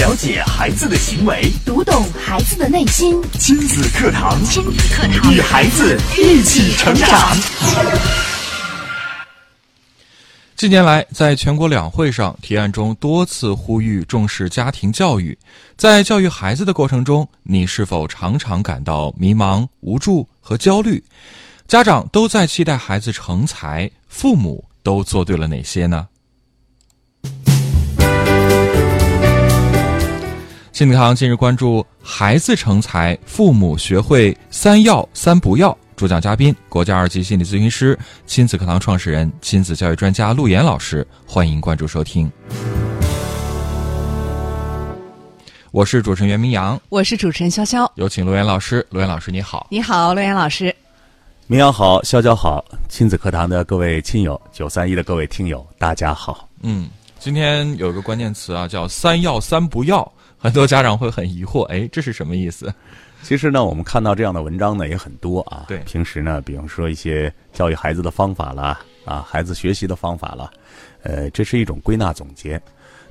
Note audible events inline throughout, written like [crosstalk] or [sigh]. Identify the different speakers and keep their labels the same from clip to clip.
Speaker 1: 了解孩子的行为，
Speaker 2: 读懂孩子的内心。
Speaker 1: 亲子课堂，
Speaker 2: 亲子课堂，
Speaker 1: 与孩子一起成长。
Speaker 3: 近年来，在全国两会上，提案中多次呼吁重视家庭教育。在教育孩子的过程中，你是否常常感到迷茫、无助和焦虑？家长都在期待孩子成才，父母都做对了哪些呢？亲子堂近日关注孩子成才，父母学会三要三不要。主讲嘉宾：国家二级心理咨询师、亲子课堂创始人、亲子教育专家陆岩老师。欢迎关注收听。我是主持人袁明阳，
Speaker 4: 我是主持人潇潇。
Speaker 3: 有请陆岩老师。陆岩老师，你好。
Speaker 4: 你好，陆岩老师。
Speaker 5: 明阳好，潇潇好，亲子课堂的各位亲友，九三一的各位听友，大家好。
Speaker 3: 嗯，今天有个关键词啊，叫“三要三不要”。很多家长会很疑惑，哎，这是什么意思？
Speaker 5: 其实呢，我们看到这样的文章呢也很多啊。
Speaker 3: 对，
Speaker 5: 平时呢，比方说一些教育孩子的方法啦，啊，孩子学习的方法啦，呃，这是一种归纳总结。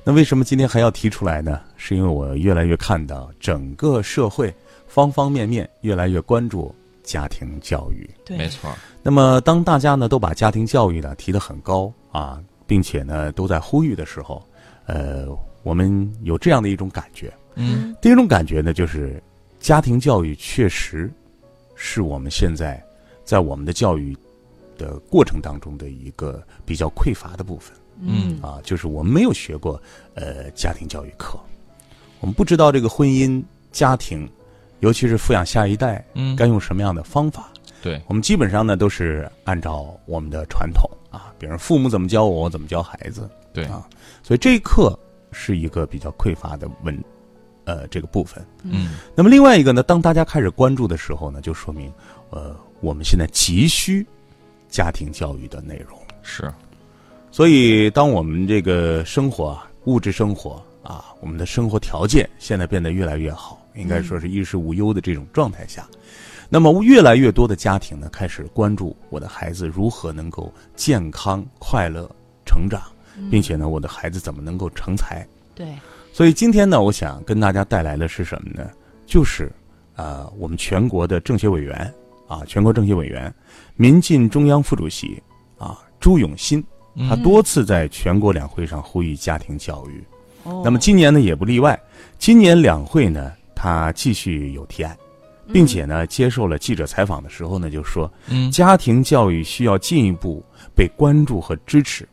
Speaker 5: 那为什么今天还要提出来呢？是因为我越来越看到整个社会方方面面越来越关注家庭教育。
Speaker 4: 对，
Speaker 3: 没错。
Speaker 5: 那么当大家呢都把家庭教育呢提得很高啊，并且呢都在呼吁的时候，呃。我们有这样的一种感觉，
Speaker 3: 嗯，
Speaker 5: 第一种感觉呢，就是家庭教育确实是我们现在在我们的教育的过程当中的一个比较匮乏的部分，
Speaker 3: 嗯。
Speaker 5: 啊，就是我们没有学过呃家庭教育课，我们不知道这个婚姻家庭，尤其是抚养下一代，
Speaker 3: 嗯，
Speaker 5: 该用什么样的方法？
Speaker 3: 对，
Speaker 5: 我们基本上呢都是按照我们的传统。啊，比如父母怎么教我，我怎么教孩子，
Speaker 3: 对。
Speaker 5: 啊，所以这一课。是一个比较匮乏的文，呃，这个部分。
Speaker 3: 嗯，
Speaker 5: 那么另外一个呢，当大家开始关注的时候呢，就说明，呃，我们现在急需家庭教育的内容。
Speaker 3: 是，
Speaker 5: 所以当我们这个生活啊，物质生活啊，我们的生活条件现在变得越来越好，应该说是衣食无忧的这种状态下，那么越来越多的家庭呢，开始关注我的孩子如何能够健康快乐成长。并且呢，我的孩子怎么能够成才？
Speaker 4: 对，
Speaker 5: 所以今天呢，我想跟大家带来的是什么呢？就是啊，我们全国的政协委员啊，全国政协委员、民进中央副主席啊，朱永新，他多次在全国两会上呼吁家庭教育。
Speaker 4: 哦，
Speaker 5: 那么今年呢，也不例外。今年两会呢，他继续有提案，并且呢，接受了记者采访的时候呢，就说，
Speaker 3: 嗯，
Speaker 5: 家庭教育需要进一步被关注和支持。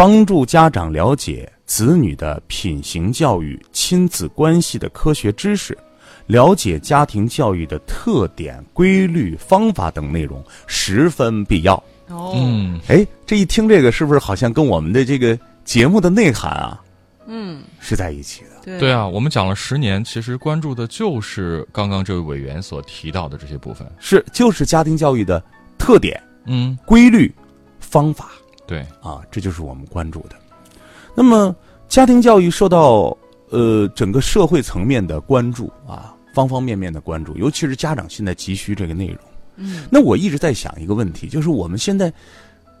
Speaker 5: 帮助家长了解子女的品行教育、亲子关系的科学知识，了解家庭教育的特点、规律、方法等内容十分必要。
Speaker 4: 哦，
Speaker 3: 嗯，
Speaker 5: 哎，这一听这个是不是好像跟我们的这个节目的内涵啊，
Speaker 4: 嗯，
Speaker 5: 是在一起的？
Speaker 4: 对
Speaker 3: 对啊，我们讲了十年，其实关注的就是刚刚这位委员所提到的这些部分。
Speaker 5: 是，就是家庭教育的特点、
Speaker 3: 嗯，
Speaker 5: 规律、方法。
Speaker 3: 对，
Speaker 5: 啊，这就是我们关注的。那么，家庭教育受到呃整个社会层面的关注啊，方方面面的关注，尤其是家长现在急需这个内容。
Speaker 4: 嗯，
Speaker 5: 那我一直在想一个问题，就是我们现在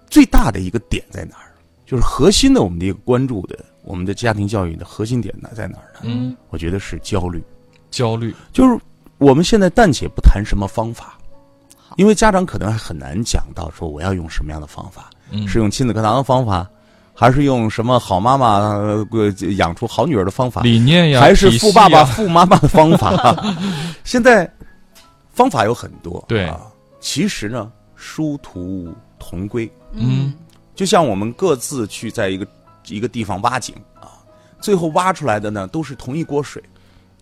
Speaker 5: 最大的一个点在哪儿？就是核心的我们的一个关注的，我们的家庭教育的核心点呢在哪儿呢？
Speaker 3: 嗯，
Speaker 5: 我觉得是焦虑，
Speaker 3: 焦虑，
Speaker 5: 就是我们现在暂且不谈什么方法，因为家长可能还很难讲到说我要用什么样的方法。
Speaker 3: 嗯，
Speaker 5: 是用亲子课堂的方法，还是用什么好妈妈呃养出好女儿的方法？
Speaker 3: 理念呀，
Speaker 5: 还是富爸爸、[laughs] 富妈妈的方法？[laughs] 现在方法有很多，
Speaker 3: 对
Speaker 5: 啊，其实呢殊途同归。
Speaker 3: 嗯，
Speaker 5: 就像我们各自去在一个一个地方挖井啊，最后挖出来的呢都是同一锅水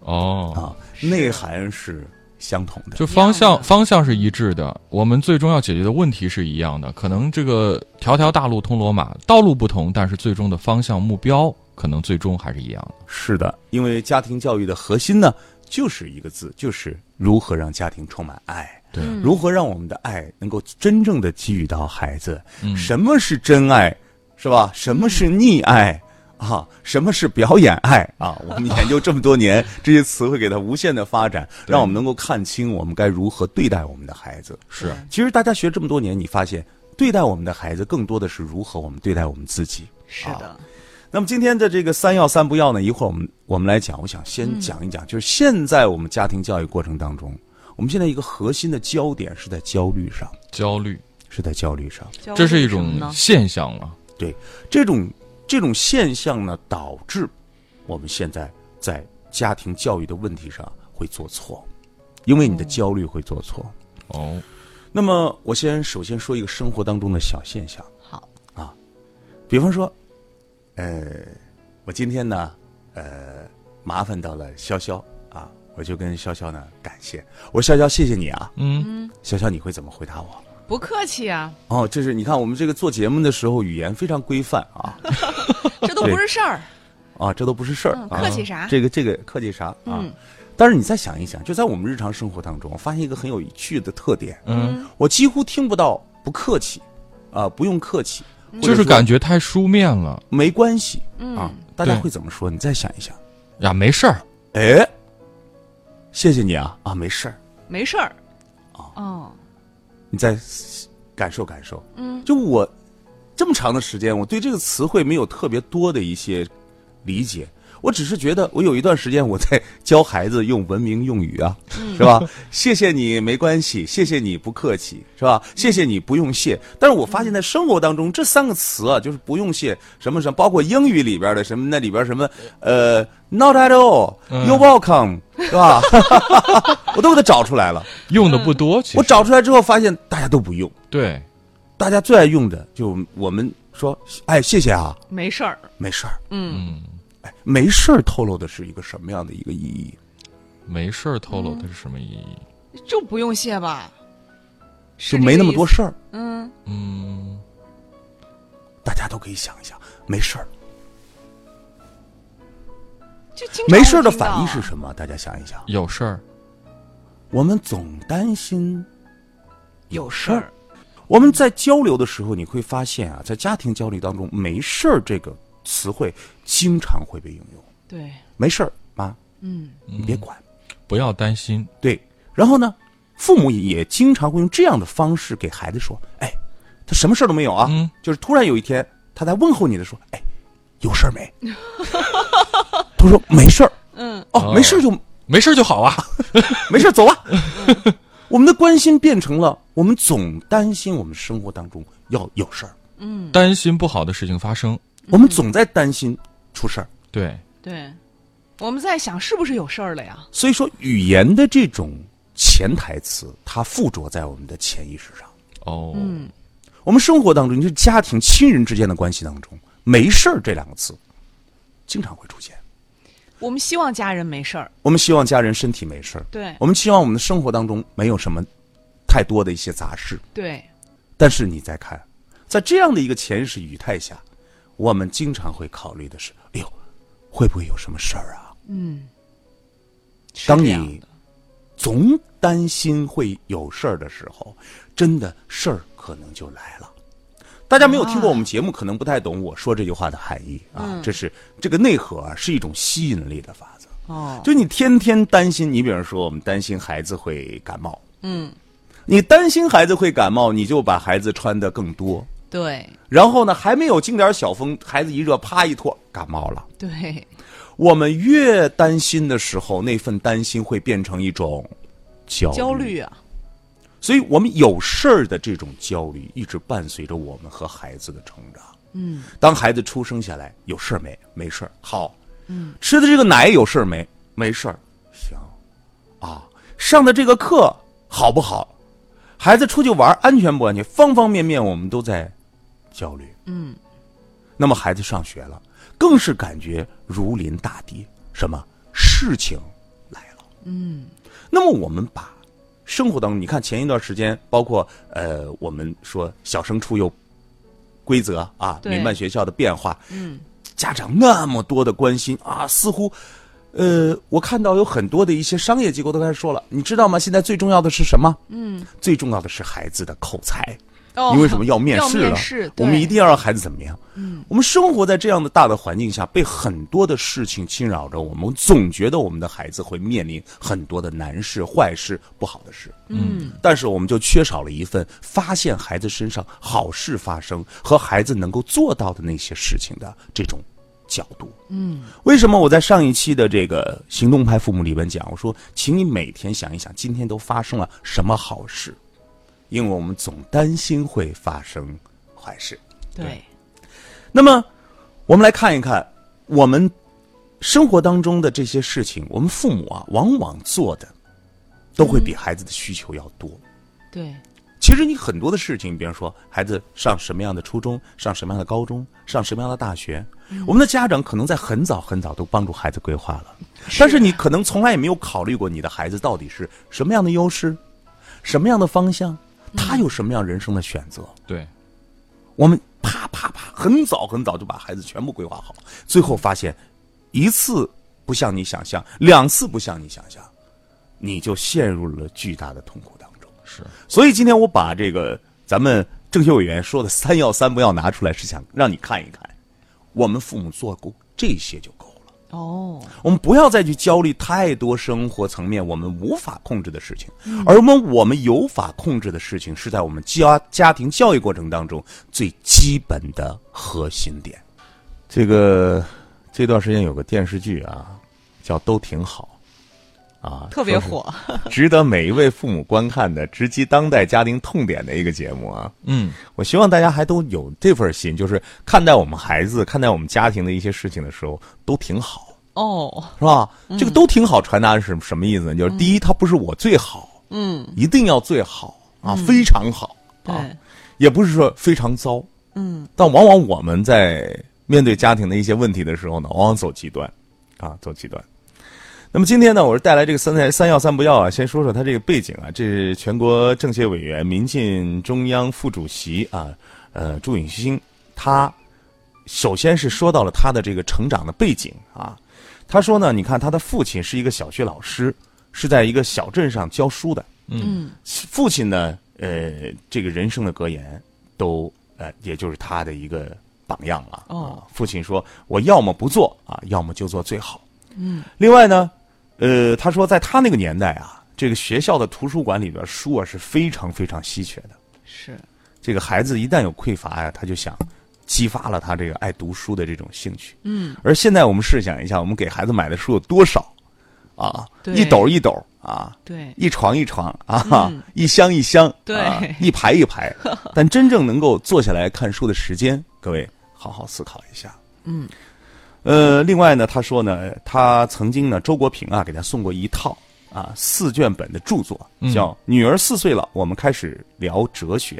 Speaker 3: 哦，
Speaker 5: 啊，内涵是相同的。
Speaker 3: 就方向方向是一致的，我们最终要解决的问题是一样的。可能这个条条大路通罗马，道路不同，但是最终的方向目标可能最终还是一样的。
Speaker 5: 是的，因为家庭教育的核心呢，就是一个字，就是如何让家庭充满爱。
Speaker 3: 对，
Speaker 5: 如何让我们的爱能够真正的给予到孩子？
Speaker 3: 嗯
Speaker 5: 什么是真爱，是吧？什么是溺爱啊？什么是表演爱 [laughs] 啊？我们研究这么多年，这些词汇给它无限的发展，[laughs] 让我们能够看清我们该如何对待我们的孩子。
Speaker 3: 是
Speaker 5: 其实大家学这么多年，你发现对待我们的孩子，更多的是如何我们对待我们自己。
Speaker 4: 是的，
Speaker 5: 那么今天的这个三要三不要呢？一会儿我们我们来讲，我想先讲一讲，就是现在我们家庭教育过程当中，我们现在一个核心的焦点是在焦虑上，
Speaker 3: 焦虑，
Speaker 5: 是在焦虑上。
Speaker 3: 这是一种现象了。
Speaker 5: 对这种这种现象呢，导致我们现在在家庭教育的问题上会做错，因为你的焦虑会做错。
Speaker 3: 哦，
Speaker 5: 那么，我先首先说一个生活当中的小现象，
Speaker 4: 好。
Speaker 5: 啊，比方说，呃，我今天呢，呃，麻烦到了潇潇啊，我就跟潇潇呢感谢，我说潇潇谢谢你啊，
Speaker 3: 嗯，
Speaker 5: 潇潇你会怎么回答我？
Speaker 4: 不客气啊，
Speaker 5: 哦，这是你看我们这个做节目的时候语言非常规范啊。[laughs]
Speaker 4: 这都不是事儿。
Speaker 5: 啊，这都不是事儿、
Speaker 4: 客气啥？
Speaker 5: 这个这个客气啥啊？
Speaker 4: 嗯。
Speaker 5: 但是你再想一想，就在我们日常生活当中，我发现一个很有趣的特点，
Speaker 3: 嗯，
Speaker 5: 我几乎听不到不客气，啊，不用客气，
Speaker 3: 就是感觉太书面了。
Speaker 5: 没关系
Speaker 4: 嗯
Speaker 5: 啊，大家会怎么说？你再想一想，
Speaker 3: 呀，没事儿。
Speaker 5: 哎，谢谢你啊啊，没事儿，
Speaker 4: 没事儿。哦，
Speaker 5: 你再感受感受。嗯，就我这么长的时间，我对这个词汇没有特别多的一些理解。我只是觉得，我有一段时间我在教孩子用文明用语啊，是吧？谢谢你，没关系；谢谢你，不客气，是吧？谢谢你，不用谢。但是我发现，在生活当中，这三个词啊，就是不用谢，什么什么，包括英语里边的什么，那里边什么，呃，not at all，you're welcome，是吧？[laughs] 我都给它找出来了。
Speaker 3: 用的不多，其实
Speaker 5: 我找出来之后，发现大家都不用。
Speaker 3: 对，
Speaker 5: 大家最爱用的就我们说，哎，谢谢啊，
Speaker 4: 没事儿。
Speaker 5: 没事儿，
Speaker 4: 嗯，
Speaker 3: 嗯，
Speaker 5: 哎，没事儿透露的是一个什么样的一个意义？
Speaker 3: 没事儿透露的是什么意义？
Speaker 4: 就不用谢吧。
Speaker 5: 就没那么多事儿。
Speaker 4: 嗯，
Speaker 3: 嗯，
Speaker 5: 大家都可以想一想，没事儿，
Speaker 4: 就
Speaker 5: 没事儿的反义是什么？大家想一想，
Speaker 3: 有事儿，
Speaker 5: 我们总担心
Speaker 4: 有事儿。
Speaker 5: 我们在交流的时候，你会发现啊，在家庭交流当中，“没事儿”这个词汇经常会被应用。
Speaker 4: 对，
Speaker 5: 没事儿，妈，
Speaker 4: 嗯，
Speaker 5: 你别管。
Speaker 3: 不要担心。
Speaker 5: 对，然后呢，父母也经常会用这样的方式给孩子说：“哎，他什么事儿都没有啊。
Speaker 3: 嗯
Speaker 5: 就是突然有一天，他在问候你的时候：“哎，有事儿没？” [laughs] 他说：“没事儿。”
Speaker 4: 嗯，
Speaker 5: 哦，没事儿就
Speaker 3: 没事儿就好啊。[laughs]
Speaker 5: 没事儿，走 [laughs] 吧。我们的关心变成了我们总担心我们生活当中要有事儿，嗯
Speaker 3: 担心不好的事情发生。
Speaker 5: 我们总在担心出事儿。
Speaker 3: 对，
Speaker 4: 对，我们在想是不是有事儿了呀？
Speaker 5: 所以说，语言的这种潜台词，它附着在我们的潜意识上。
Speaker 3: 哦，
Speaker 4: 嗯，
Speaker 5: 我们生活当中，就是家庭亲人之间的关系当中，“没事儿”这两个词经常会出现。
Speaker 4: 我们希望家人没事儿。
Speaker 5: 我们希望家人身体没事儿，
Speaker 4: 对
Speaker 5: 我们希望我们的生活当中没有什么太多的一些杂事。
Speaker 4: 对，
Speaker 5: 但是你再看，在这样的一个潜意识语态下，我们经常会考虑的是：哎呦，会不会有什么事儿啊？
Speaker 4: 嗯，
Speaker 5: 当你总担心会有事儿的时候，真的事儿可能就来了。大家没有听过我们节目，可能不太懂我说这句话的含义啊。这是这个内核啊，是一种吸引力的法则。
Speaker 4: 哦，
Speaker 5: 就你天天担心，你比如说，我们担心孩子会感冒，
Speaker 4: 嗯，
Speaker 5: 你担心孩子会感冒，你就把孩子穿的更多，
Speaker 4: 对
Speaker 5: 然后呢，还没有经点小风，孩子一热，啪一脱，感冒了。
Speaker 4: 对，
Speaker 5: 我们越担心的时候，那份担心会变成一种焦虑。
Speaker 4: 焦虑啊，
Speaker 5: 所以我们有事儿的这种焦虑，一直伴随着我们和孩子的成长。
Speaker 4: 嗯，
Speaker 5: 当孩子出生下来，有事儿没？没事儿。好，嗯，吃的这个奶有事儿没？没事儿。行，啊，上的这个课好不好？孩子出去玩安全不安全？方方面面我们都在焦虑。
Speaker 4: 嗯，
Speaker 5: 那么孩子上学了，更是感觉如临大敌。什么事情来了？
Speaker 4: 嗯，
Speaker 5: 那么我们把生活当中，你看前一段时间，包括呃，我们说小升初有规则啊，民办学校的变化，
Speaker 4: 嗯，
Speaker 5: 家长那么多的关心啊，似乎，呃，我看到有很多的一些商业机构都开始说了，你知道吗？现在最重要的是什么？嗯，最重要的是孩子的口才。
Speaker 4: 哦
Speaker 5: 因为什么要面试了？
Speaker 4: 试
Speaker 5: 我们一定要让孩子怎么样？嗯，我们生活在这样的大的环境下，被很多的事情侵扰着，我们总觉得我们的孩子会面临很多的难事、坏事、不好的事。嗯，但是我们就缺少了一份发现孩子身上好事发生和孩子能够做到的那些事情的这种角度。嗯，为什么我在上一期的这个行动派父母里边讲，我说，请你每天想一想，今天都发生了什么好事，因为我们总担心会发生坏事。
Speaker 4: 对，
Speaker 5: 那么，我们来看一看我们生活当中的这些事情，我们父母啊，往往做的都会比孩子的需求要多。
Speaker 4: 对，
Speaker 5: 其实你很多的事情，比方说孩子上什么样的初中，上什么样的高中，上什么样的大学，我们的家长可能在很早很早都帮助孩子规划了，但是你可能从来也没有考虑过你的孩子到底是什么样的优势，什么样的方向，他有什么样人生的选择。
Speaker 3: 对，
Speaker 5: 我们啪啪啪，很早很早就把孩子全部规划好，最后发现一次不像你想象，两次不像你想象，你就陷入了巨大的痛苦当中。
Speaker 3: 是，
Speaker 5: 所以今天我把这个咱们政协委员说的“三要三不要”拿出来，是想让你看一看，我们父母做过这些就够了。
Speaker 4: 哦，
Speaker 5: 我们不要再去焦虑太多生活层面我们无法控制的事情，而我们我们有法控制的事情，是在我们家家庭教育过程当中最基本的核心点。这个这段时间有个电视剧啊，叫《都挺好》，啊，
Speaker 4: 特别火。[laughs] [laughs]
Speaker 5: 值得每一位父母观看的，直击当代家庭痛点的一个节目啊。
Speaker 3: 嗯，
Speaker 5: 我希望大家还都有这份心，就是看待我们孩子、看待我们家庭的一些事情的时候，都挺好，
Speaker 4: 哦，
Speaker 5: 是吧？这个都挺好，传达的是什么意思呢？就是第一，它不是我最好，
Speaker 4: 嗯，
Speaker 5: 一定要最好啊，非常好，
Speaker 4: 对
Speaker 5: 啊，也不是说非常糟，
Speaker 4: 嗯，
Speaker 5: 但往往我们在面对家庭的一些问题的时候呢，往往走极端，啊，走极端。那么今天呢，我是带来这个三三三要三不要啊，先说说他这个背景啊，这是全国政协委员、民进中央副主席啊，呃，朱永新，他首先是说到了他的这个成长的背景啊，他说呢，你看他的父亲是一个小学老师，是在一个小镇上教书的，
Speaker 4: 嗯，
Speaker 5: 父亲呢，呃，这个人生的格言都呃，也就是他的一个榜样了。
Speaker 4: 哦
Speaker 5: 啊，父亲说：“我要么不做啊，要么就做最好。”嗯。另外呢，呃，他说在他那个年代啊，这个学校的图书馆里边书啊是非常非常稀缺的。
Speaker 4: 是，
Speaker 5: 这个孩子一旦有匮乏呀，他就想激发了他这个爱读书的这种兴趣。
Speaker 4: 嗯，
Speaker 5: 而现在我们试想一下，我们给孩子买的书有多少啊？一斗一斗啊。
Speaker 4: 对，
Speaker 5: 一床一床啊，
Speaker 4: 嗯 [laughs]
Speaker 5: 一箱一箱，
Speaker 4: 对
Speaker 5: 啊一排一排。[laughs] 但真正能够坐下来看书的时间，各位好好思考一下。
Speaker 4: 嗯，
Speaker 5: 呃，另外呢，他说呢，他曾经呢，周国平啊，给他送过一套啊四卷本的著作，
Speaker 3: 嗯
Speaker 5: 叫《女儿四岁了，我们开始聊哲学》。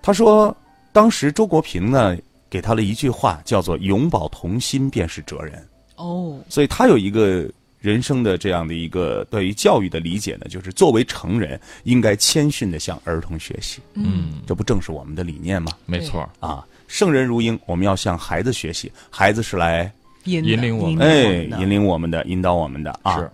Speaker 5: 他说，当时周国平呢，给他了一句话，叫做“永葆童心便是哲人”。
Speaker 4: 哦，
Speaker 5: 所以他有一个人生的这样的一个对于教育的理解呢，就是作为成人应该谦逊的向儿童学习。
Speaker 3: 嗯，
Speaker 5: 这不正是我们的理念吗？
Speaker 3: 没错，
Speaker 5: 啊，圣人如鹰，我们要向孩子学习，孩子是来
Speaker 4: 引
Speaker 3: 引领我们。
Speaker 5: 哎
Speaker 4: 的。
Speaker 5: 引领我们的、引导我们的啊。
Speaker 3: 是，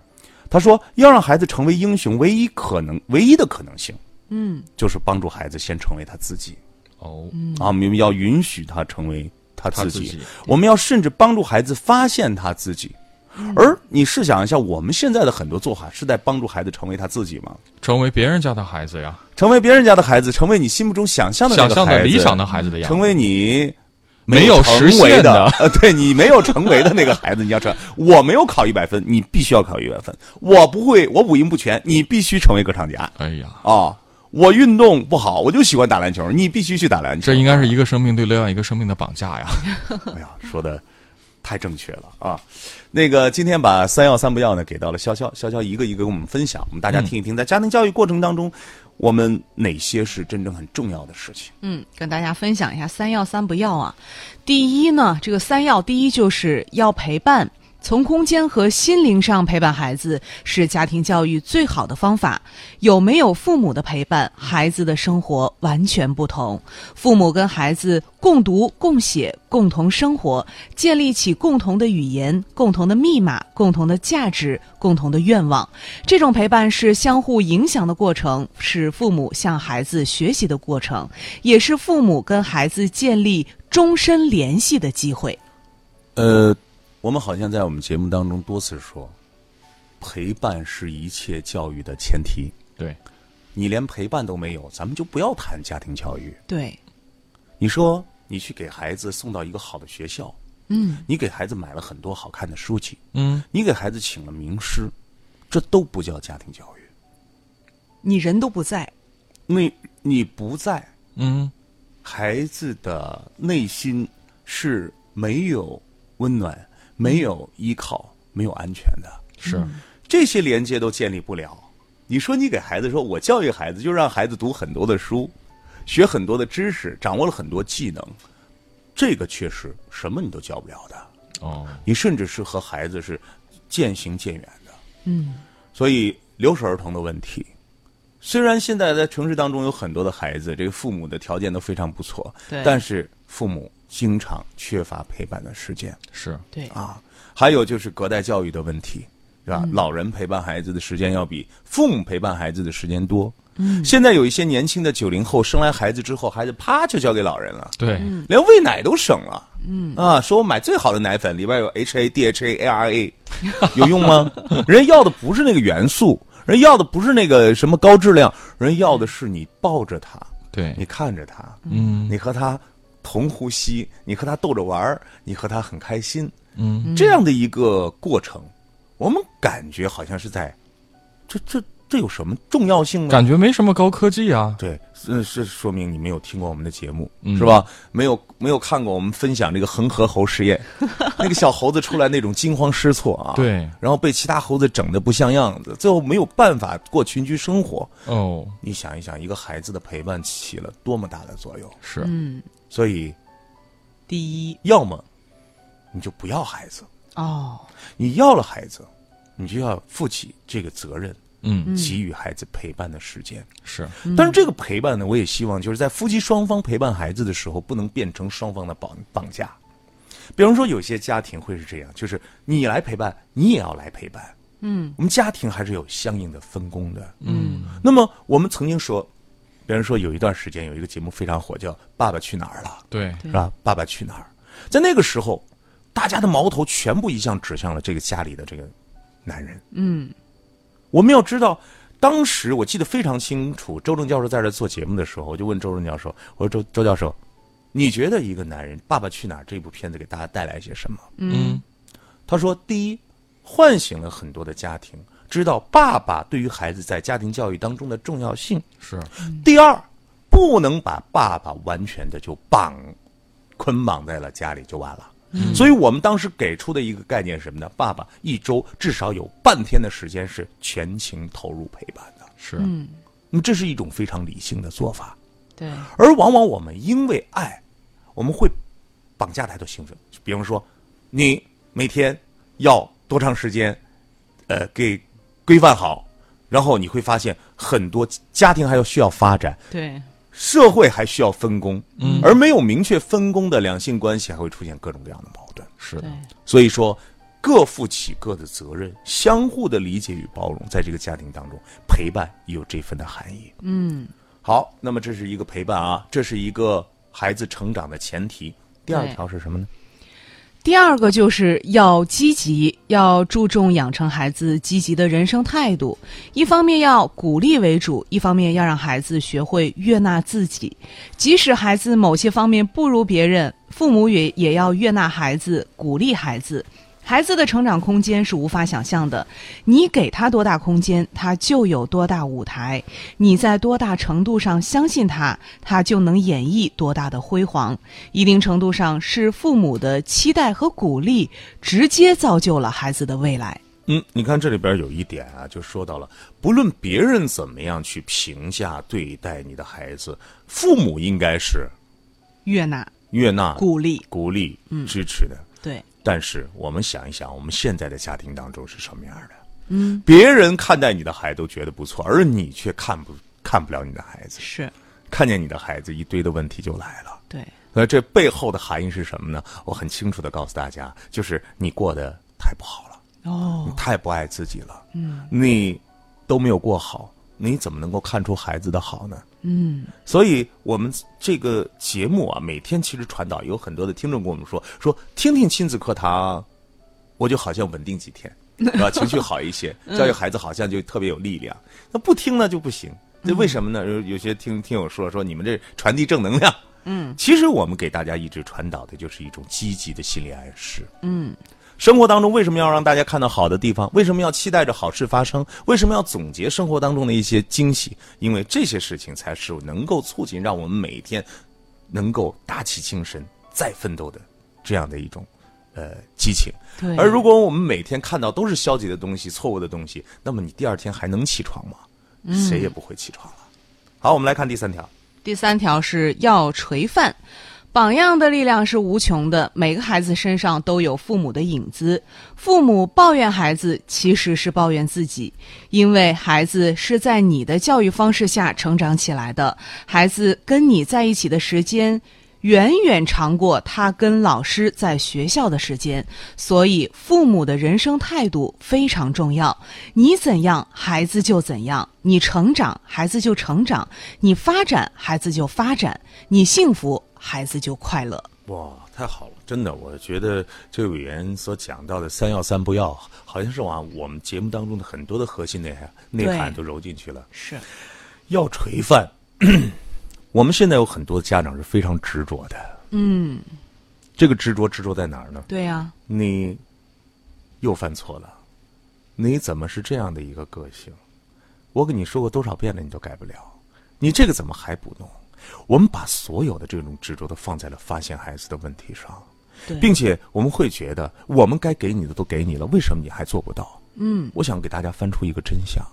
Speaker 5: 他说要让孩子成为英雄，唯一可能、唯一的可能性
Speaker 4: 嗯，
Speaker 5: 就是帮助孩子先成为他自己。
Speaker 3: 哦，
Speaker 5: 啊，我们要允许他成为他自己，
Speaker 3: 他自己。
Speaker 5: 我们要甚至帮助孩子发现他自己。而你试想一下，我们现在的很多做法是在帮助孩子成为他自己吗？
Speaker 3: 成为别人家的孩子呀，
Speaker 5: 成为别人家的孩子，成为你心目中想象的那
Speaker 3: 想象
Speaker 5: 个孩子，
Speaker 3: 的理想的孩子的样子，
Speaker 5: 成为你
Speaker 3: 没有
Speaker 5: 成
Speaker 3: 实现
Speaker 5: 为
Speaker 3: 的
Speaker 5: 呃，[laughs] 对你没有成为的那个孩子，你要成。我没有考一百分，你必须要考一百分。我不会，我五音不全，你必须成为歌唱家
Speaker 3: 哎呀，
Speaker 5: 啊！我运动不好，我就喜欢打篮球，你必须去打篮球。
Speaker 3: 这应该是一个生命对另外一个生命的绑架呀。[laughs]
Speaker 5: 哎呀，说的太正确了啊！那个今天把三要三不要呢给到了潇潇，潇潇一个一个跟我们分享，我们大家听一听，在家庭教育过程当中，我们哪些是真正很重要的事情？
Speaker 4: 嗯，跟大家分享一下三要三不要啊。第一呢，这个三要，第一就是要陪伴。从空间和心灵上陪伴孩子是家庭教育最好的方法。有没有父母的陪伴，孩子的生活完全不同。父母跟孩子共读、共写、共同生活，建立起共同的语言、共同的密码、共同的价值、共同的愿望。这种陪伴是相互影响的过程，是父母向孩子学习的过程，也是父母跟孩子建立终身联系的机会。
Speaker 5: 呃，我们好像在我们节目当中多次说，陪伴是一切教育的前提。
Speaker 3: 对，
Speaker 5: 你连陪伴都没有，咱们就不要谈家庭教育。
Speaker 4: 对，
Speaker 5: 你说你去给孩子送到一个好的学校，
Speaker 4: 嗯，
Speaker 5: 你给孩子买了很多好看的书籍，
Speaker 3: 嗯，
Speaker 5: 你给孩子请了名师，这都不叫家庭教育。
Speaker 4: 你人都不在，
Speaker 5: 那你不在，
Speaker 3: 嗯，
Speaker 5: 孩子的内心是没有温暖、没有依靠、没有安全的。
Speaker 3: 是，
Speaker 5: 这些连接都建立不了。你说你给孩子说，我教育孩子就让孩子读很多的书，学很多的知识，掌握了很多技能，这个确实什么你都教不了的。
Speaker 3: 哦，
Speaker 5: 你甚至是和孩子是渐行渐远的。
Speaker 4: 嗯，
Speaker 5: 所以留守儿童的问题，虽然现在在城市当中有很多的孩子，这个父母的条件都非常不错，但是父母经常缺乏陪伴的时间
Speaker 3: 是，
Speaker 4: 对，
Speaker 5: 啊。还有就是隔代教育的问题，是吧？老人陪伴孩子的时间要比父母陪伴孩子的时间多。嗯，现在有一些年轻的九零后生来孩子之后，孩子啪就交给老人了。
Speaker 3: 对，
Speaker 5: 连喂奶都省了。嗯啊，说我买最好的奶粉，里边有 HA、DHA、ARA，有用吗？[laughs] 人要的不是那个元素，人要的不是那个什么高质量，人要的是你抱着他，
Speaker 3: 对
Speaker 5: 你，看着他，
Speaker 3: 嗯
Speaker 5: 你和他同呼吸，你和他逗着玩儿，你和他很开心，
Speaker 3: 嗯，
Speaker 5: 这样的一个过程，我们感觉好像是在，这这这有什么重要性呢？
Speaker 3: 感觉没什么高科技啊。
Speaker 5: 对，是是说明你没有听过我们的节目，
Speaker 3: 嗯
Speaker 5: 是吧？没有没有看过我们分享这个恒河猴实验，[laughs] 那个小猴子出来那种惊慌失措啊，
Speaker 3: 对
Speaker 5: 然后被其他猴子整的不像样子，最后没有办法过群居生活。
Speaker 3: 哦，
Speaker 5: 你想一想，一个孩子的陪伴起了多么大的作用。
Speaker 3: 是，
Speaker 4: 嗯，
Speaker 5: 所以，
Speaker 4: 第一，
Speaker 5: 要么你就不要孩子，
Speaker 4: 哦，
Speaker 5: 你要了孩子，你就要负起这个责任，
Speaker 3: 嗯，
Speaker 5: 给予孩子陪伴的时间。
Speaker 3: 是，
Speaker 5: 但是这个陪伴呢，我也希望就是在夫妻双方陪伴孩子的时候，不能变成双方的绑绑架。比方说，有些家庭会是这样，就是你来陪伴，你也要来陪伴。
Speaker 4: 嗯，
Speaker 5: 我们家庭还是有相应的分工的。
Speaker 3: 嗯，
Speaker 5: 那么我们曾经说，比方说有一段时间有一个节目非常火，叫《爸爸去哪儿了》，
Speaker 3: 对，
Speaker 5: 是吧？爸爸去哪儿？在那个时候，大家的矛头全部一向指向了这个家里的这个男人。
Speaker 4: 嗯，
Speaker 5: 我们要知道，当时我记得非常清楚，周正教授在这做节目的时候，我就问周正教授：“我说周周教授，你觉得一个男人《爸爸去哪儿》这部片子给大家带来一些什么？”
Speaker 3: 嗯，
Speaker 5: 他说：“第一，唤醒了很多的家庭，知道爸爸对于孩子在家庭教育当中的重要性；
Speaker 3: 是，
Speaker 5: 第二，不能把爸爸完全的就绑捆绑在了家里就完了。所以我们当时给出的一个概念是什么呢？爸爸一周至少有半天的时间是全情投入陪伴的。
Speaker 3: 是，
Speaker 4: 嗯，
Speaker 5: 那么这是一种非常理性的做法，
Speaker 4: 对，
Speaker 5: 而往往我们因为爱，我们会绑架太多兴奋。比方说，你每天要多长时间，呃，给规范好，然后你会发现很多家庭还要需要发展，
Speaker 4: 对，
Speaker 5: 社会还需要分工，嗯，而没有明确分工的两性关系，还会出现各种各样的矛盾。
Speaker 3: 是的，，
Speaker 5: 所以说，各负起各的责任，相互的理解与包容，在这个家庭当中，陪伴也有这份的含义。
Speaker 4: 嗯，
Speaker 5: 好，那么这是一个陪伴啊，这是一个孩子成长的前提。第二条是什么呢？
Speaker 4: 第二个就是要积极，要注重养成孩子积极的人生态度。一方面要鼓励为主，一方面要让孩子学会悦纳自己。即使孩子某些方面不如别人，父母也也要悦纳孩子，鼓励孩子。孩子的成长空间是无法想象的，你给他多大空间，他就有多大舞台；你在多大程度上相信他，他就能演绎多大的辉煌。一定程度上是父母的期待和鼓励，直接造就了孩子的未来。
Speaker 5: 嗯，你看这里边有一点啊，就说到了，不论别人怎么样去评价对待你的孩子，父母应该是
Speaker 4: 悦纳、
Speaker 5: 悦纳、
Speaker 4: 鼓励，
Speaker 5: 鼓励、支持的。
Speaker 4: 对，
Speaker 5: 但是我们想一想，我们现在的家庭当中是什么样的？
Speaker 4: 嗯，
Speaker 5: 别人看待你的孩子都觉得不错，而你却看不看不了你的孩子，
Speaker 4: 是，
Speaker 5: 看见你的孩子一堆的问题就来了。
Speaker 4: 对，
Speaker 5: 那这背后的含义是什么呢？我很清楚的告诉大家，就是你过得太不好了，
Speaker 4: 哦
Speaker 5: 你，太不爱自己了，嗯，你都没有过好，你怎么能够看出孩子的好呢？
Speaker 4: 嗯，
Speaker 5: 所以我们这个节目啊，每天其实传导有很多的听众跟我们说，说听听亲子课堂，我就好像稳定几天，[laughs] 是吧？情绪好一些，教育孩子好像就特别有力量。那不听呢就不行，这为什么呢？有有些听听友说说你们这传递正能量，
Speaker 4: 嗯
Speaker 5: 其实我们给大家一直传导的就是一种积极的心理暗示。
Speaker 4: 嗯，
Speaker 5: 生活当中为什么要让大家看到好的地方？为什么要期待着好事发生？为什么要总结生活当中的一些惊喜？因为这些事情才是能够促进让我们每天能够打起精神再奋斗的这样的一种呃激情。
Speaker 4: 对。
Speaker 5: 而如果我们每天看到都是消极的东西、错误的东西，那么你第二天还能起床吗？谁也不会起床了。好，我们来看第三条。
Speaker 4: 第三条是要垂范。榜样的力量是无穷的，每个孩子身上都有父母的影子。父母抱怨孩子，其实是抱怨自己，因为孩子是在你的教育方式下成长起来的，孩子跟你在一起的时间。远远长过他跟老师在学校的时间，所以父母的人生态度非常重要。你怎样，孩子就怎样；你成长，孩子就成长；你发展，孩子就发展；你幸福，孩子就快乐。
Speaker 5: 哇，太好了！真的，我觉得这位委员所讲到的“三要三不要”，好像是往我们节目当中的很多的核心内涵内涵都揉进去了。
Speaker 4: 是，
Speaker 5: 要垂范。[clears throat] 我们现在有很多家长是非常执着的。
Speaker 4: 嗯，
Speaker 5: 这个执着执着在哪儿呢？
Speaker 4: 对呀、
Speaker 5: 你又犯错了，你怎么是这样的一个个性？我跟你说过多少遍了，你都改不了。你这个怎么还不弄？我们把所有的这种执着都放在了发现孩子的问题上，并且我们会觉得我们该给你的都给你了，为什么你还做不到？
Speaker 4: 嗯，
Speaker 5: 我想给大家翻出一个真相，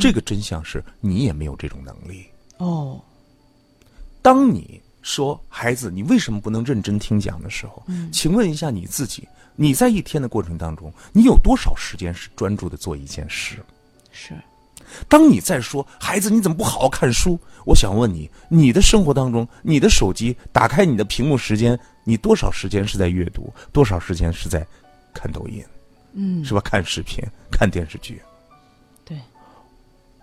Speaker 5: 这个真相是你也没有这种能力。
Speaker 4: 哦，
Speaker 5: 当你说孩子，你为什么不能认真听讲的时候，请问一下你自己，你在一天的过程当中，你有多少时间是专注的做一件事？
Speaker 4: 是，
Speaker 5: 当你在说孩子你怎么不好好看书，我想问你，你的生活当中，你的手机打开你的屏幕时间，你多少时间是在阅读，多少时间是在看抖音，
Speaker 4: 嗯，
Speaker 5: 是吧？看视频、看电视剧。
Speaker 4: 对，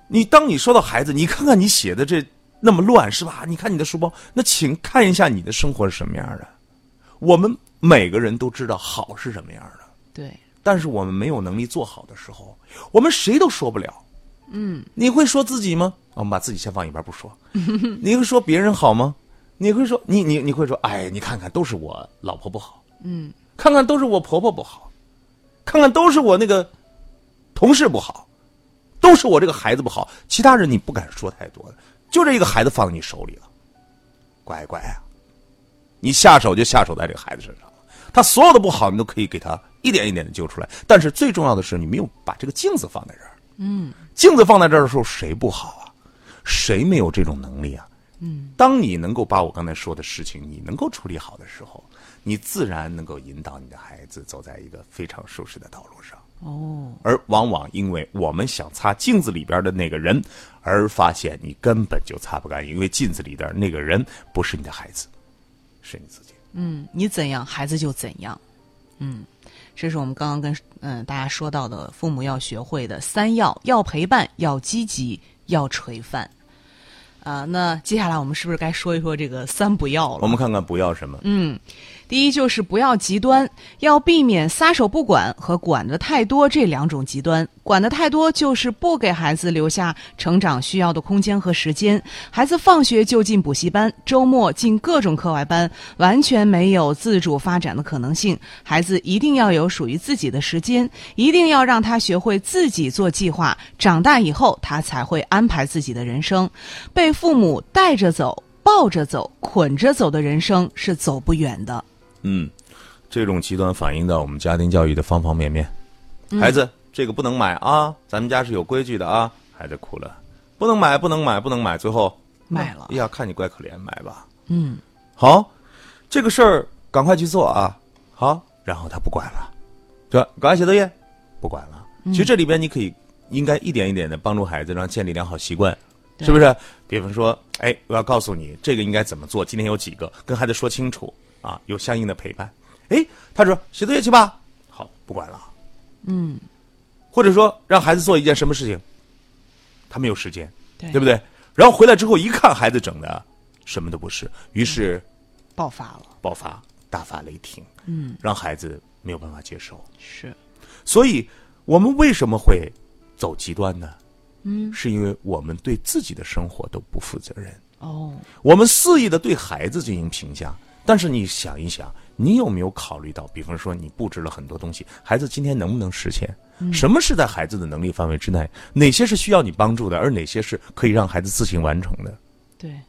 Speaker 5: 你当你说到孩子，你看看你写的这那么乱是吧？你看你的书包，那请看一下你的生活是什么样的。我们每个人都知道好是什么样的，
Speaker 4: 对，
Speaker 5: 但是我们没有能力做好的时候，我们谁都说不了。
Speaker 4: 嗯，
Speaker 5: 你会说自己吗？我们把自己先放一边不说。[laughs] 你会说别人好吗？你会说你你你会说，哎，你看看都是我老婆不好，
Speaker 4: 嗯，
Speaker 5: 看看都是我婆婆不好，看看都是我那个同事不好，都是我这个孩子不好，其他人你不敢说太多。的，就这一个孩子放在你手里了，乖乖啊，你下手就下手在这个孩子身上了，他所有的不好你都可以给他一点一点的揪出来，但是最重要的是你没有把这个镜子放在这儿，
Speaker 4: 嗯，
Speaker 5: 镜子放在这儿的时候谁不好啊？谁没有这种能力啊？
Speaker 4: 嗯，
Speaker 5: 当你能够把我刚才说的事情你能够处理好的时候，你自然能够引导你的孩子走在一个非常舒适的道路上。
Speaker 4: 哦，
Speaker 5: 而往往因为我们想擦镜子里边的那个人，而发现你根本就擦不干净，因为镜子里边那个人不是你的孩子，是你自己。
Speaker 4: 嗯，你怎样，孩子就怎样。嗯，这是我们刚刚跟嗯大家说到的，父母要学会的三要：要陪伴，要积极，要垂范。啊、那接下来我们是不是该说一说这个三不要了？
Speaker 5: 我们看看不要什么，
Speaker 4: 嗯，第一就是不要极端，要避免撒手不管和管得太多这两种极端。管得太多就是不给孩子留下成长需要的空间和时间，孩子放学就进补习班，周末进各种课外班，完全没有自主发展的可能性。孩子一定要有属于自己的时间，一定要让他学会自己做计划，长大以后他才会安排自己的人生。被父母带着走。抱着走、捆着走的人生是走不远的。
Speaker 5: 嗯，这种极端反映到我们家庭教育的方方面面。孩子，这个不能买啊，咱们家是有规矩的啊。孩子哭了，不能买，不能买，不能买，最后
Speaker 4: 买了
Speaker 5: 哎呀，看你怪可怜，买吧。
Speaker 4: 嗯，
Speaker 5: 好，这个事儿赶快去做啊。好，然后他不管了，对吧？赶快写作业，不管了。其实这里边你可以应该一点一点的帮助孩子，让建立良好习惯。是不是？比方说，哎，我要告诉你这个应该怎么做，今天有几个，跟孩子说清楚啊，有相应的陪伴。哎，他说写作业去吧，好，不管了。
Speaker 4: 嗯，
Speaker 5: 或者说让孩子做一件什么事情，他没有时间，
Speaker 4: 对
Speaker 5: 对不对？然后回来之后一看，孩子整的什么都不是，于是
Speaker 4: 爆发了。
Speaker 5: 爆发，大发雷霆，
Speaker 4: 嗯，
Speaker 5: 让孩子没有办法接受。
Speaker 4: 是，
Speaker 5: 所以，我们为什么会走极端呢？
Speaker 4: 嗯，
Speaker 5: 是因为我们对自己的生活都不负责任。
Speaker 4: 哦，
Speaker 5: 我们肆意的对孩子进行评价，但是你想一想，你有没有考虑到，比方说你布置了很多东西，孩子今天能不能实现？什么是在孩子的能力范围之内？哪些是需要你帮助的，而哪些是可以让孩子自行完成的？
Speaker 4: 对，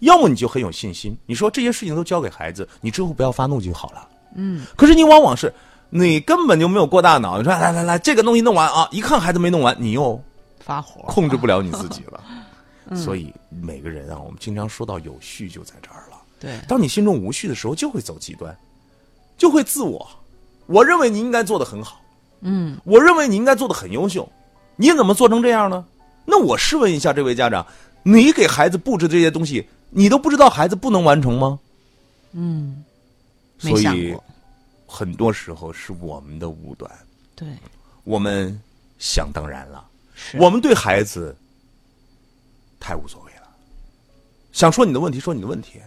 Speaker 5: 要么你就很有信心，你说这些事情都交给孩子，你之后不要发怒就好了。嗯，可是你往往是，你根本就没有过大脑，你说来来来，这个东西弄完啊，一看孩子没弄完，你又
Speaker 4: 发火，
Speaker 5: 控制不了你自己了。[laughs] 所以每个人啊，我们经常说到有序就在这儿了。
Speaker 4: 对，
Speaker 5: 当你心中无序的时候，就会走极端，就会自我。我认为你应该做的很好，
Speaker 4: 嗯，
Speaker 5: 我认为你应该做的很优秀，你怎么做成这样呢？那我试问一下这位家长，你给孩子布置这些东西，你都不知道孩子不能完成吗？
Speaker 4: 嗯，
Speaker 5: 所以，很多时候是我们的武断，
Speaker 4: 对，
Speaker 5: 我们想当然了，
Speaker 4: 是。
Speaker 5: 我们对孩子太无所谓了。想说你的问题，说你的问题，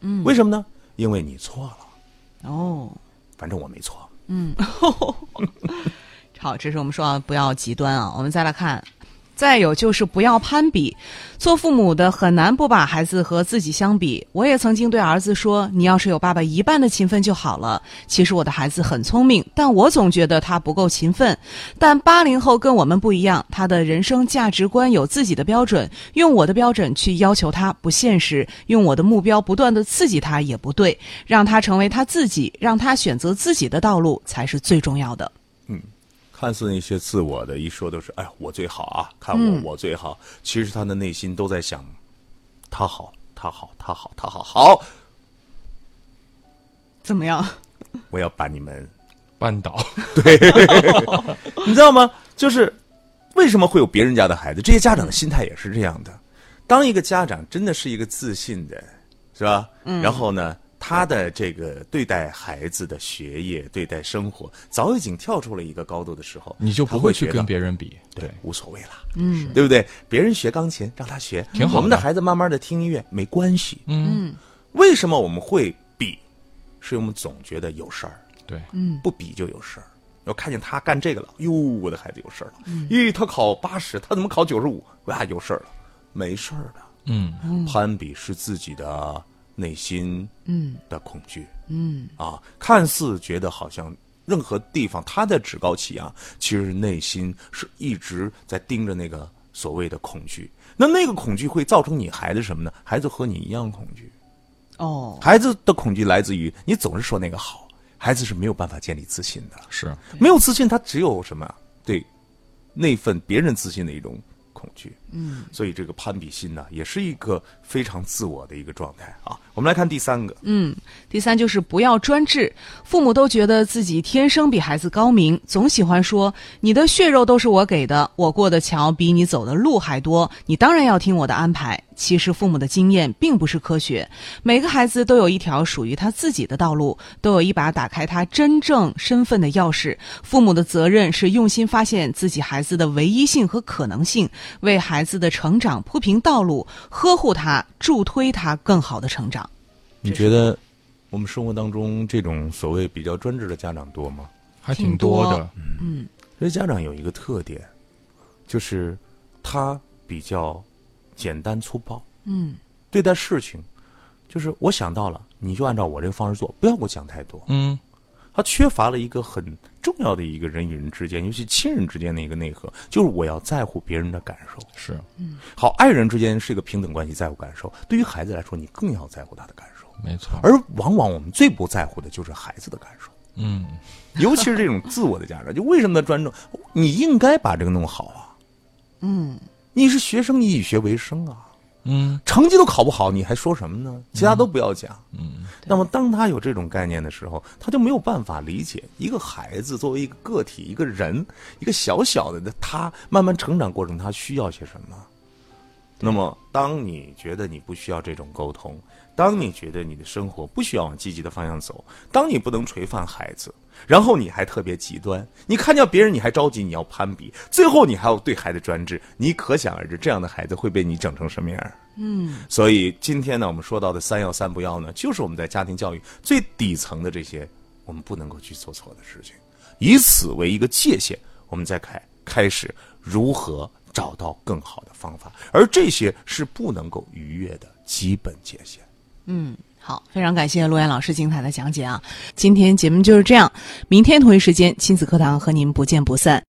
Speaker 4: 嗯，
Speaker 5: 为什么呢？因为你错了，
Speaker 4: 哦。
Speaker 5: 反正我没错。
Speaker 4: 嗯 [laughs] 好，这是我们说啊，不要极端啊。我们再来看，再有就是不要攀比。做父母的很难不把孩子和自己相比。我也曾经对儿子说：“你要是有爸爸一半的勤奋就好了。”其实我的孩子很聪明，但我总觉得他不够勤奋。但八零后跟我们不一样，他的人生价值观有自己的标准，用我的标准去要求他不现实，用我的目标不断的刺激他也不对，让他成为他自己，让他选择自己的道路才是最重要的。
Speaker 5: 看似那些自我的一说都是，哎呀，我最好啊，看我、
Speaker 4: 嗯
Speaker 5: 我最好。其实他的内心都在想，他好，他好，他好，他好，好，
Speaker 4: 怎么样？
Speaker 5: 我要把你们，
Speaker 3: 扳倒，[laughs] [laughs] 对
Speaker 5: 你知道吗？就是为什么会有别人家的孩子？这些家长的心态也是这样的。当一个家长真的是一个自信的，是吧？嗯。然后呢，他的这个对待孩子的学业、对待生活，早已经跳出了一个高度的时候，
Speaker 3: 你就不会去跟别人比。
Speaker 5: 对，无所谓了，
Speaker 4: 嗯
Speaker 5: 对不对？别人学钢琴，让他学，
Speaker 3: 挺好的
Speaker 5: 我们的孩子慢慢的听音乐没关系。
Speaker 3: 嗯，
Speaker 5: 为什么我们会比？是因为我们总觉得有事儿，
Speaker 3: 对，
Speaker 4: 嗯
Speaker 5: 不比就有事儿。要看见他干这个了，哟，我的孩子有事儿了。咦，他考八十，他怎么考九十五？哇，有事儿了。没事儿的，
Speaker 3: 嗯，
Speaker 5: 攀比是自己的内心
Speaker 4: 嗯
Speaker 5: 的恐惧
Speaker 4: 嗯
Speaker 5: 啊，看似觉得好像任何地方他在趾高气扬，其实内心是一直在盯着那个所谓的恐惧。那那个恐惧会造成你孩子什么呢？孩子和你一样恐惧。
Speaker 4: 哦，
Speaker 5: 孩子的恐惧来自于你总是说那个好，孩子是没有办法建立自信的。
Speaker 3: 是，
Speaker 5: 没有自信，他只有什么？对那份别人自信的一种恐惧。
Speaker 4: 嗯
Speaker 5: 所以这个攀比心呢，也是一个非常自我的一个状态啊。我们来看第三个，
Speaker 4: 嗯，第三就是不要专制。父母都觉得自己天生比孩子高明，总喜欢说你的血肉都是我给的，我过的桥比你走的路还多，你当然要听我的安排。其实父母的经验并不是科学，每个孩子都有一条属于他自己的道路，都有一把打开他真正身份的钥匙。父母的责任是用心发现自己孩子的唯一性和可能性，为孩子的成长铺平道路，呵护他，助推他更好的成长。
Speaker 5: 你觉得我们生活当中这种所谓比较专制的家长多吗？
Speaker 3: 还挺多的。
Speaker 4: 嗯
Speaker 5: 这些家长有一个特点，就是他比较简单粗暴，
Speaker 4: 嗯
Speaker 5: 对待事情就是我想到了，你就按照我这个方式做，不要给我讲太多。
Speaker 3: 嗯，
Speaker 5: 他缺乏了一个很重要的一个人与人之间，尤其亲人之间的一个内核，就是我要在乎别人的感受。
Speaker 3: 是，
Speaker 5: 好，爱人之间是一个平等关系，在乎感受。对于孩子来说，你更要在乎他的感受。
Speaker 3: 没错。
Speaker 5: 而往往我们最不在乎的就是孩子的感受，
Speaker 3: 嗯，
Speaker 5: 尤其是这种自我的家长，就为什么他专注？你应该把这个弄好啊！
Speaker 4: 嗯
Speaker 5: 你是学生，你以学为生啊。
Speaker 3: 嗯，
Speaker 5: 成绩都考不好，你还说什么呢？其他都不要讲。
Speaker 3: 嗯，
Speaker 5: 那么当他有这种概念的时候，他就没有办法理解一个孩子作为一个个体、一个人、一个小小的的他慢慢成长过程，他需要些什么。那么，当你觉得你不需要这种沟通，当你觉得你的生活不需要往积极的方向走，当你不能垂范孩子，然后你还特别极端，你看见别人你还着急，你要攀比，最后你还要对孩子专制，你可想而知，这样的孩子会被你整成什么样？
Speaker 4: 嗯
Speaker 5: 所以今天呢，我们说到的三要三不要呢，就是我们在家庭教育最底层的这些，我们不能够去做错的事情，以此为一个界限，我们再开开始如何找到更好的方法，而这些是不能够逾越的基本界限。
Speaker 4: 嗯，好，非常感谢陆岩老师精彩的讲解啊！今天节目就是这样，明天同一时间亲子课堂和您不见不散。